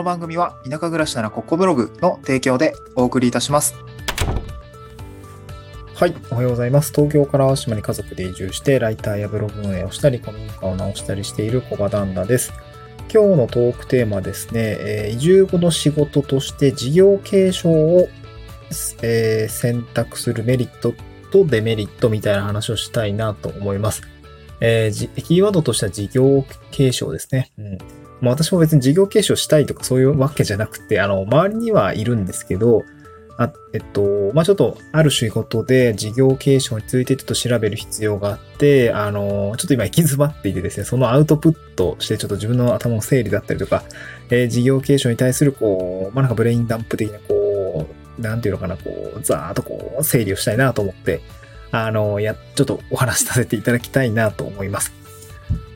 の番組は田舎暮らしならここブログの提供でお送りいたします。はい。おはようございます。東京から淡島に家族で移住して、ライターやブログ運営をしたり、古民家を直したりしている小場旦那です。今日のトークテーマですね、えー移住後の仕事として事業継承を、えー選択するメリットとデメリットみたいな話をしたいなと思います。えーキーワードとしては事業継承ですね。うん。まあ私も別に事業継承したいとかそういうわけじゃなくて、あの、周りにはいるんですけど、あえっと、まあちょっと、ある仕事で事業継承についてちょっと調べる必要があって、あの、ちょっと今行き詰まっていてですね、そのアウトプットしてちょっと自分の頭の整理だったりとか、えー事業継承に対するこう、まあなんかブレインダンプ的なこう、なんていうのかな、こう、ざーっとこう、整理をしたいなと思って、あの、や、ちょっとお話しさせていただきたいなと思います。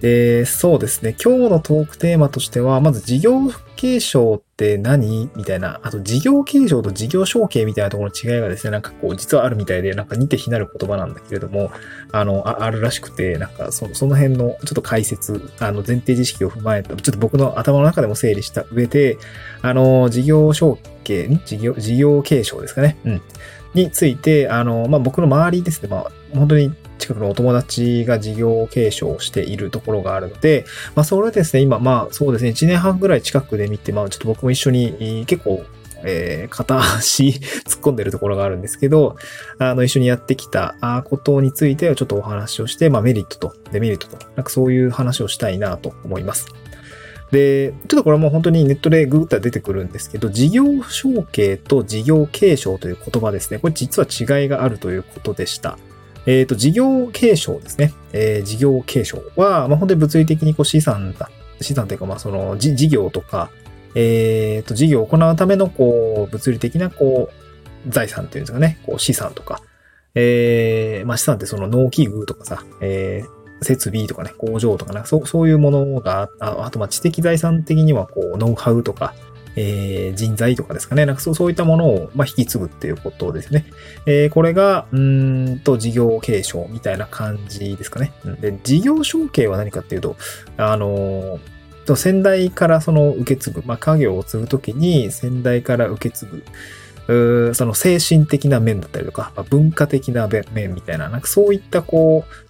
で、そうですね。今日のトークテーマとしては、まず事業継承って何？みたいな。あと事業継承と事業承継みたいなところの違いがですね、なんかこう、実はあるみたいで、なんか似て非なる言葉なんだけれども、あの、ああるらしくて、なんかそその辺のちょっと解説、あの、前提知識を踏まえた、ちょっと僕の頭の中でも整理した上で、あの、事業承継、事業、事業継承ですかね。うん。について、あの、まあ、僕の周りですね、まあ、本当に近くのお友達が事業継承をしているところがあるので、まあ、それですね、今、まあ、そうですね、1年半ぐらい近くで見て、まあ、ちょっと僕も一緒に、結構、えー片足 突っ込んでるところがあるんですけど、あの、一緒にやってきたことについてはちょっとお話をして、まあ、メリットとデメリットと、なんかそういう話をしたいなと思います。で、ちょっとこれも本当にネットでググったら出てくるんですけど、事業承継と事業継承という言葉ですね。これ実は違いがあるということでした。えっ、と、事業継承ですね。えー事業継承は、まあ、本当に物理的にこう資産だ、資産というか、まあ、その、事業とか、えっ、と、事業を行うための、こう、物理的な、こう、財産っていうんですかね、こう、資産とか、えーまあ、資産ってその農機具とかさ、えー設備とかね、工場とかね、そう、そういうものが、ああと、ま、知的財産的には、こう、ノウハウとか、えー人材とかですかね。なんかそうそういったものを、まあ、引き継ぐっていうことですね。えーこれが、うんと、事業継承みたいな感じですかね。で、事業承継は何かっていうと、あのー先代からその受け継ぐ、まあ、家業を継ぐときに先代から受け継ぐ、その精神的な面だったりとか、ま、文化的な面みたいな、なんかそういったこう、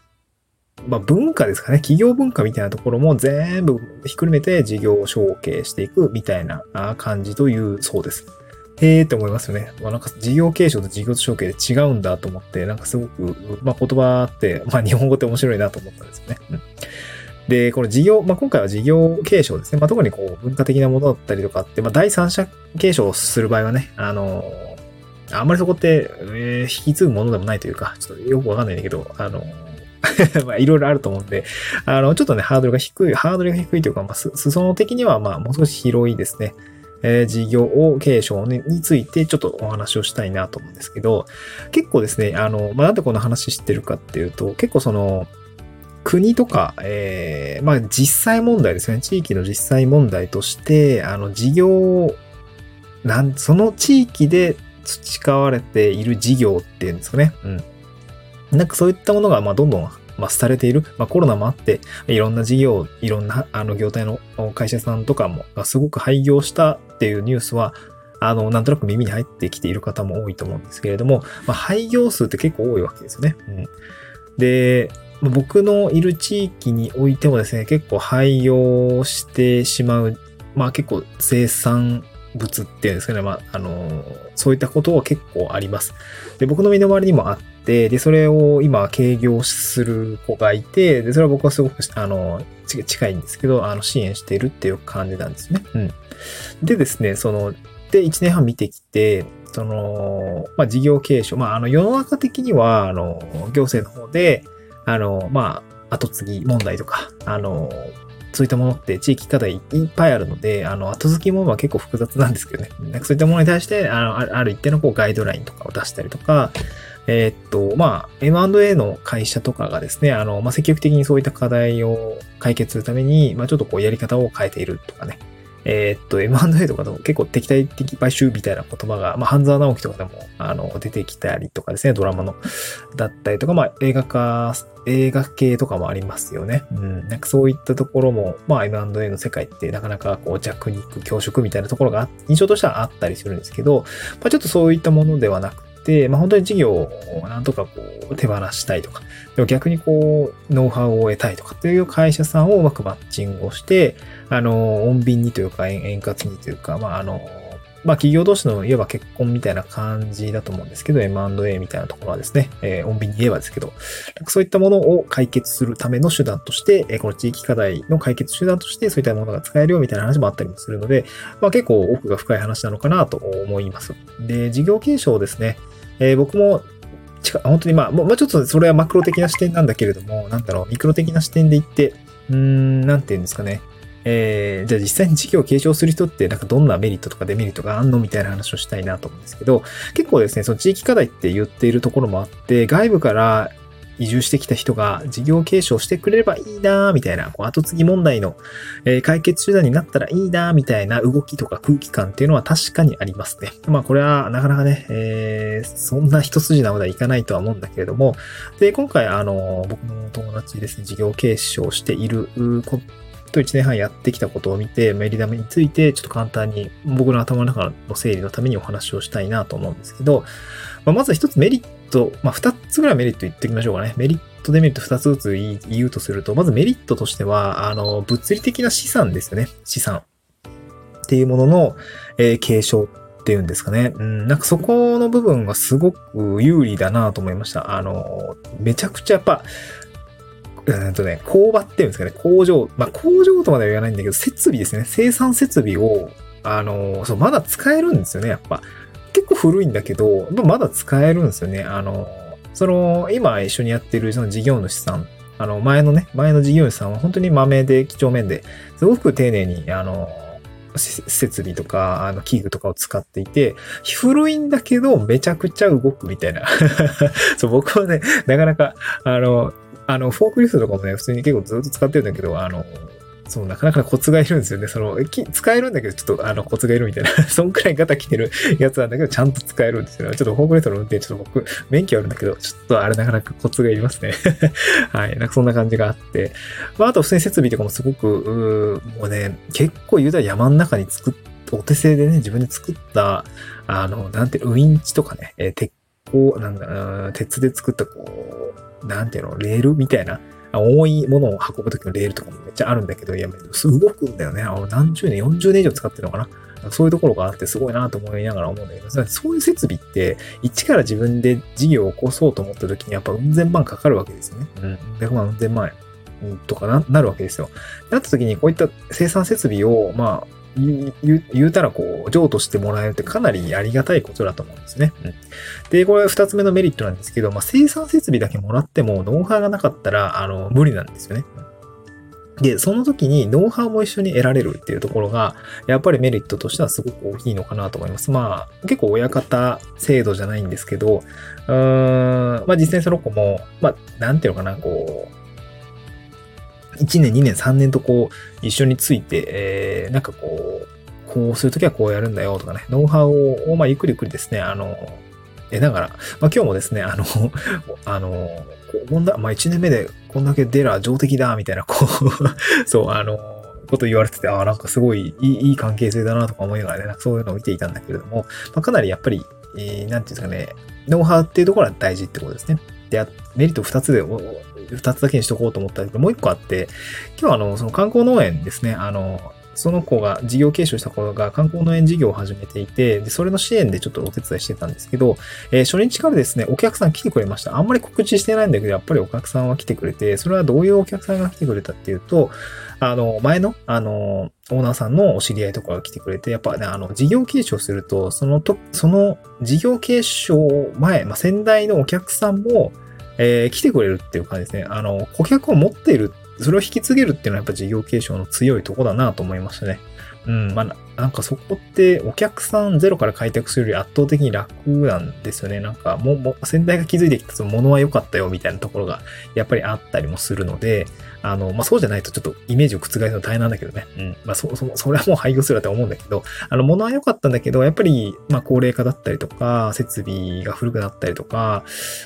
まあ、文化ですかね。企業文化みたいなところも全部ひっくるめて事業承継していくみたいな感じというそうです。へーって思いますよね。まあ、なんか事業継承と事業承継で違うんだと思って、なんかすごく、まあ、言葉って、まあ、日本語って面白いなと思ったんですよね。うんで、この事業、まあ、今回は事業継承ですね。まあ、特にこう、文化的なものだったりとかって、まあ、第三者継承をする場合はね、あの、あんまりそこって、えー引き継ぐものでもないというか、ちょっとよくわかんないんだけど、あの、まあ、いろいろあると思うんで、あの、ちょっとね、ハードルが低い、ハードルが低いというか、まあ、裾野的には、まあ、もう少し広いですね。え事業を継承についてちょっとお話をしたいなと思うんですけど、結構ですね、あの、まあ、なんでこの話知ってるかっていうと、結構その、国とか、えーまあ、実際問題ですね。地域の実際問題として、あの、事業、なん、その地域で培われている事業っていうんですかね。うん。なんかそういったものが、まあ、どんどん、まあ、されている。まあ、コロナもあって、いろんな事業、いろんな、あの、業態の会社さんとかも、すごく廃業したっていうニュースは、あの、なんとなく耳に入ってきている方も多いと思うんですけれども、まあ、廃業数って結構多いわけですよね。うん。で、僕のいる地域においてもですね、結構廃業してしまう、まあ結構生産物っていうんですかね、まあ、あの、そういったことは結構あります。で、僕の身の回りにもあっ、で、それを今、軽業する子がいて、で、それは僕はすごく、あの、近いんですけど、あの、支援しているっていう感じなんですね。うん。でですね、その、で、1年半見てきて、その、まあ、事業継承、まあ、あの、世の中的には、あの、行政の方で、あの、まあ、後継ぎ問題とか、あの、そういったものって地域課題いっぱいあるので、あの、後付きものは結構複雑なんですけどね。なんかそういったものに対して、あの、ある一定のこうガイドラインとかを出したりとか、えーっと、まあ、M&A の会社とかがですね、あの、まあ、積極的にそういった課題を解決するために、まあ、ちょっとこうやり方を変えているとかね。えー、っと、M&A とかでも結構敵対的買収みたいな言葉が、まあ、半沢直樹とかでも、あの、出てきたりとかですね、ドラマの、だったりとか、まあ、映画化、映画系とかもありますよね。うん。なんかそういったところも、まあ、M&A の世界ってなかなかこう弱肉強食みたいなところが印象としてはあったりするんですけど、まあ、ちょっとそういったものではなく、まあ、本当に事業をなんとかこう手放したいとか、でも逆にこう、ノウハウを得たいとかっていう会社さんをうまくマッチングをして、あの、穏便にというか円滑にというか、まあ、あの、まあ企業同士のいわば結婚みたいな感じだと思うんですけど、M&A みたいなところはですね、えー、穏便に言えばですけど、そういったものを解決するための手段として、えー、この地域課題の解決手段としてそういったものが使えるよみたいな話もあったりもするので、まあ結構奥が深い話なのかなと思います。で、事業継承ですね、えー、僕も本当にまあ、もうちょっとそれはマクロ的な視点なんだけれども、なんだろう、ミクロ的な視点で言って、うーん、なんて言うんですかね。えー、じゃあ実際に事業を継承する人ってなんかどんなメリットとかデメリットがあんのみたいな話をしたいなと思うんですけど、結構ですね、その地域課題って言っているところもあって、外部から移住してきた人が事業継承してくれればいいなみたいな、こう後継ぎ問題の、え、解決手段になったらいいなみたいな動きとか空気感っていうのは確かにありますね。まあこれはなかなかね、えー、そんな一筋縄ではいかないとは思うんだけれども、で、今回あの、僕の友達ですね、事業継承していると1年半やってきたことを見て、メリダメについてちょっと簡単に僕の頭の中の整理のためにお話をしたいなと思うんですけど、まあ、まず一つメリット、まあ、二つぐらいメリット言っておきましょうかね。メリット、デメリット二つずつ言うとすると、まずメリットとしては、あの、物理的な資産ですよね。資産。っていうものの、えー、継承っていうんですかね。うん、なんかそこの部分がすごく有利だなと思いました。あの、めちゃくちゃやっぱ、うんとね、工場っていうんですかね、工場、まあ工場とまでは言わないんだけど、設備ですね、生産設備を、あの、そう、まだ使えるんですよね、やっぱ。結構古いんだけど、まだ使えるんですよね。あの、その、今一緒にやってるその事業主さん、あの、前のね、前の事業主さんは本当に豆で、几帳面で、すごく丁寧に、あの、設備とか、あの、器具とかを使っていて、古いんだけど、めちゃくちゃ動くみたいな。そう、僕はね、なかなか、あの、あの、フォークリフトとかもね、普通に結構ずっと使ってるんだけど、あの、そう、なかなかコツがいるんですよね。その、使えるんだけど、ちょっとあの、コツがいるみたいな。そんくらいガタ来てるやつなんだけど、ちゃんと使えるんですよね。ちょっとフォークリフトの運転、ちょっと僕、免許あるんだけど、ちょっとあれなかなかコツがいりますね。はい。なんかそんな感じがあって。まあ、あと普通に設備とかもすごく、もうね、結構言うたら山の中に作っお手製でね、自分で作った、あの、なんてウインチとかね、えー、鉄鋼、なんだ、鉄で作ったこう、なんていうの、レールみたいな、重いものを運ぶときのレールとかもめっちゃあるんだけど、いや、動くんだよね。何十年、40年以上使ってるのかな。そういうところがあってすごいなと思いながら思うんだけど、そういう設備って、一から自分で事業を起こそうと思った時にやっぱうん千万かかるわけですよね。うん。100万、うん千万円とかな、なるわけですよ。なった時にこういった生産設備を、まあ、言うたらこう、譲渡してもらえるってかなりありがたいことだと思うんですね。うん、で、これ二つ目のメリットなんですけど、まあ、生産設備だけもらっても、ノウハウがなかったら、あの、無理なんですよね。で、その時にノウハウも一緒に得られるっていうところが、やっぱりメリットとしてはすごく大きいのかなと思います。まあ、結構親方制度じゃないんですけど、うーん、まあ実際その子も、まあ、なんていうのかな、こう、1年、2年、3年とこう、一緒について、えー、なんかこう、こうするときはこうやるんだよとかね、ノウハウを、まあ、ゆっくりゆっくりですね、あの、得ながら、まあ、今日もですね、あの、あの、こんな、まあ、1年目でこんだけデラ上出来だ、みたいな、こう そう、あの、こと言われてて、ああ、なんかすごいいい関係性だなとか思いながらね、そういうのを見ていたんだけれども、まあ、かなりやっぱり、えー、なんていうんですかね、ノウハウっていうところは大事ってことですね。で、メリット2つで二つだけにしとこうと思ったんだけど、もう一個あって、今日あの、その観光農園ですね、あの、その子が事業継承した子が観光農園事業を始めていて、で、それの支援でちょっとお手伝いしてたんですけど、えー、初日からですね、お客さん来てくれました。あんまり告知してないんだけど、やっぱりお客さんは来てくれて、それはどういうお客さんが来てくれたっていうと、あの、前の、あの、オーナーさんのお知り合いとかが来てくれて、やっぱね、あの、事業継承すると、そのと、その事業継承前、まあ、先代のお客さんも、えー、来てくれるっていう感じですね。あの、顧客を持っている、それを引き継げるっていうのはやっぱ事業継承の強いとこだなと思いましたね。うん、まあ、なんかそこってお客さんゼロから開拓するより圧倒的に楽なんですよね。なんかもう、もう先代が気づいてきたそのものは良かったよみたいなところがやっぱりあったりもするので、あの、まあ、そうじゃないとちょっとイメージを覆すの大変なんだけどね。うん。まあ、そ、そ、それはもう廃業すると思うんだけど、あの、ものは良かったんだけど、やっぱり、ま、高齢化だったりとか、設備が古くなったりとか、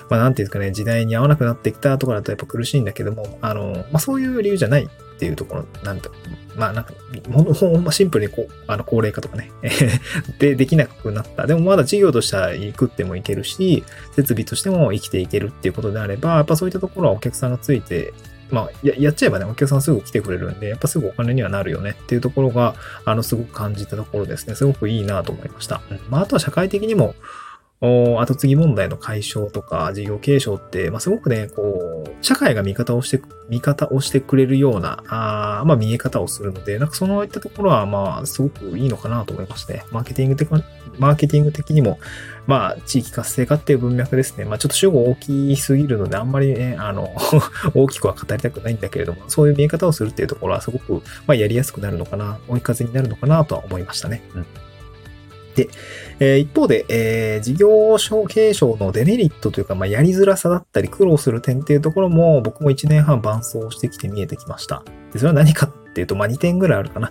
まあ、なんていうんですかね、時代に合わなくなってきたところだとやっぱ苦しいんだけども、あの、まあ、そういう理由じゃないっていうところ、なんと、まあなんか、もの、ほんまシンプルにこう、あの、高齢化とかね、で、できなくなった。でもまだ事業としては食ってもいけるし、設備としても生きていけるっていうことであれば、やっぱそういったところはお客さんがついて、まあや、やっちゃえばね、お客さんすぐ来てくれるんで、やっぱすぐお金にはなるよねっていうところが、あの、すごく感じたところですね。すごくいいなと思いました。うん、まあ、あとは社会的にも、後継ぎ問題の解消とか事業継承って、まあ、すごくね、こう、社会が味方をして、味方をしてくれるような、あまあ、見え方をするので、なんかそういったところは、まあ、すごくいいのかなと思いまして、マーケティング的、マーケティング的にも、まあ、地域活性化っていう文脈ですね。まあ、ちょっと主語大きすぎるので、あんまりね、あの 大きくは語りたくないんだけれども、そういう見え方をするっていうところはすごく、まあ、やりやすくなるのかな、追い風になるのかなとは思いましたね。うん。で、えー、一方で、えー、事業承継承のデメリットというか、まあ、やりづらさだったり苦労する点っていうところも僕も1年半伴走してきて見えてきました。でそれは何かっていうと、まあ、2点ぐらいあるかな。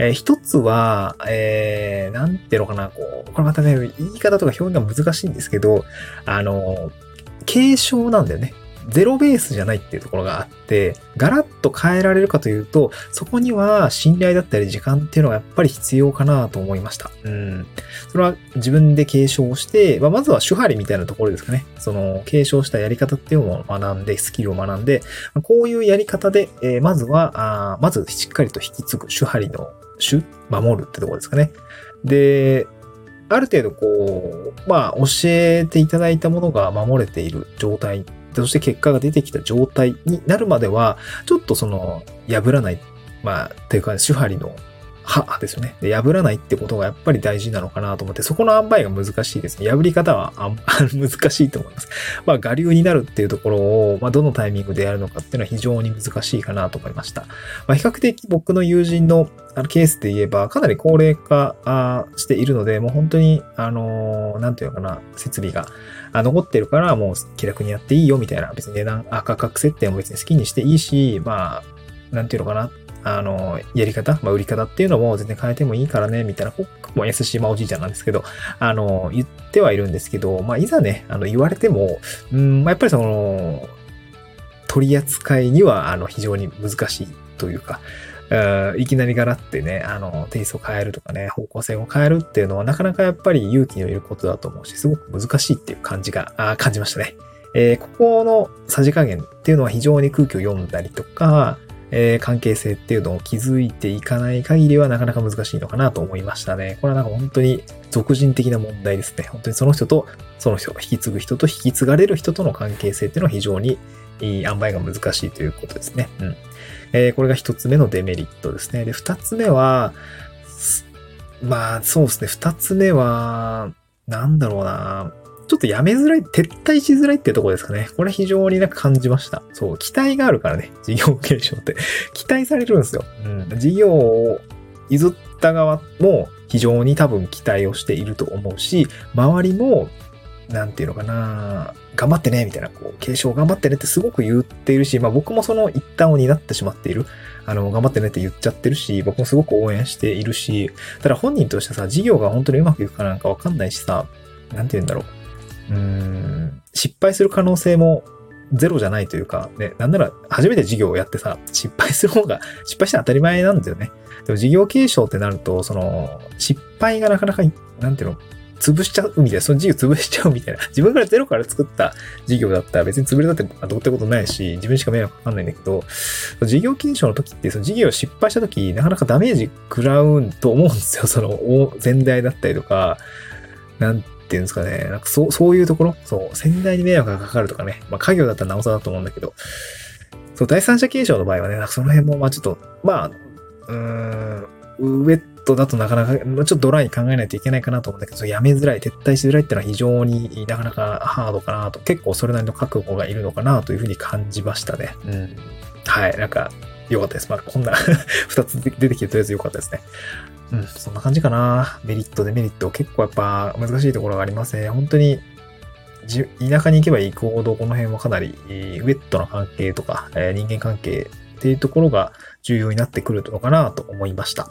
えー、一つは、えー、なんていうのかな、こう、これまたね、言い方とか表現が難しいんですけど、あの、継承なんだよね。ゼロベースじゃないっていうところがあって、ガラッと変えられるかというと、そこには信頼だったり時間っていうのがやっぱり必要かなと思いました。うん。それは自分で継承して、まあ、まずは手張りみたいなところですかね。その、継承したやり方っていうのを学んで、スキルを学んで、こういうやり方で、えー、まずは、あまずしっかりと引き継ぐ手張りの手、守るってところですかね。で、ある程度こう、まあ、教えていただいたものが守れている状態そして結果が出てきた状態になるまでは、ちょっとその、破らない、まあ、というか、手張りの歯ですよね。で、破らないってことがやっぱり大事なのかなと思って、そこの塩梅が難しいですね。破り方はあ難しいと思います。まあ、我流になるっていうところを、まあ、どのタイミングでやるのかっていうのは非常に難しいかなと思いました。まあ、比較的僕の友人のあのケースで言えば、かなり高齢化しているので、もう本当に、あのー、なんていうのかな、設備が残ってるから、もう気楽にやっていいよみたいな、別に値段、価格設定も別に好きにしていいし、まあ、なんていうのかな、あの、やり方、まあ、売り方っていうのも全然変えてもいいからね、みたいな、も優しい、まあ、おじいちゃんなんですけど、あの、言ってはいるんですけど、まあ、いざね、あの、言われても、うん、まあ、やっぱりその、取り扱いには、あの、非常に難しいというか、いきなりガラってね、あの、テイストを変えるとかね、方向性を変えるっていうのはなかなかやっぱり勇気のいることだと思うし、すごく難しいっていう感じが、あ感じましたね。えー、ここのさじ加減っていうのは非常に空気を読んだりとか、えー、関係性っていうのを築いていかない限りはなかなか難しいのかなと思いましたね。これはなんか本当に俗人的な問題ですね。本当にその人と、その人、引き継ぐ人と引き継がれる人との関係性っていうのは非常にいい塩梅が難しいということですね。うん。えー、これが一つ目のデメリットですね。で、二つ目は、まあ、そうですね。二つ目は、なんだろうな。ちょっとやめづらい、撤退しづらいってとこですかね。これ非常になんか感じました。そう、期待があるからね、事業継承って。期待されるんですよ。うん。事業を譲った側も非常に多分期待をしていると思うし、周りも、なんていうのかな、頑張ってね、みたいな、こう、継承頑張ってねってすごく言っているし、まあ僕もその一端を担ってしまっている。あの、頑張ってねって言っちゃってるし、僕もすごく応援しているし、ただ本人としてさ、事業が本当にうまくいくかなんかわかんないしさ、なんて言うんだろう。うん、失敗する可能性もゼロじゃないというか、ね、なんなら初めて事業をやってさ、失敗する方が、失敗して当たり前なんですよね。でも事業継承ってなると、その、失敗がなかなか、なんていうの、潰しちゃうみたいな、その事業潰しちゃうみたいな。自分からゼロから作った事業だったら別に潰れたってどうってことないし、自分しか迷惑かかんないんだけど、事業継承の時って、その事業失敗した時、なかなかダメージ食らうと思うんですよ。その、全体だったりとか、なんていうんですかね。なんかそう、そういうところ？そう、先代に迷惑がかかるとかね。まあ、家業だったらなおさらだと思うんだけど、そう、第三者継承の場合はね、なんかその辺も、まあちょっと、まあ、うーん、ウェットだとなかなか、ちょっとドライに考えないといけないかなと思うんだけど、やめづらい、撤退しづらいっていうのは非常になかなかハードかなと、結構それなりの覚悟がいるのかなというふうに感じましたね。うん。はい、なんか、良かったです。まあ、こんな 二つ出てきてとりあえず良かったですね。うん、そんな感じかな。メリット、デメリット。結構やっぱ難しいところがありますね。本当に、田舎に行けば行くほど、この辺はかなり、ウェットな関係とか、え人間関係っていうところが重要になってくるのかなと思いました。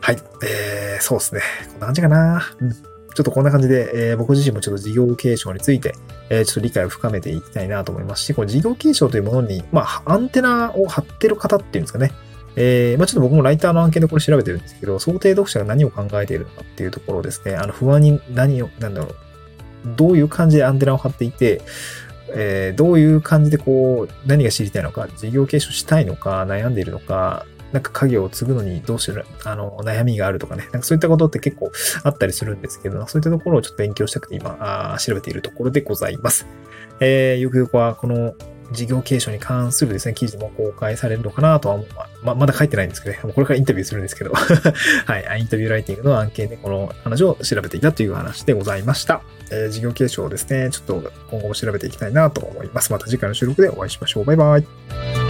はい。えー、そうですね。こんな感じかな。うん。ちょっとこんな感じで、えー僕自身もちょっと事業継承について、えーちょっと理解を深めていきたいなと思いますし、この事業継承というものに、まあ、アンテナを張ってる方っていうんですかね。えー、まあちょっと僕もライターの案件でこれ調べてるんですけど、想定読者が何を考えているのかっていうところですね、あの、不安に何を、なんだろう、どういう感じでアンテナを張っていて、えーどういう感じでこう、何が知りたいのか、事業継承したいのか、悩んでいるのか、なんか家業を継ぐのにどうしる、あの、悩みがあるとかね、なんかそういったことって結構あったりするんですけど、そういったところをちょっと勉強したくて今、あ調べているところでございます。えー、ゆくゆくはこの事業継承に関するですね、記事も公開されるのかなとは思う、ま、まだ書いてないんですけどね、これからインタビューするんですけど、はい、インタビューライティングの案件でこの話を調べていたという話でございました。えー事業継承をですね、ちょっと今後も調べていきたいなと思います。また次回の収録でお会いしましょう。バイバイ。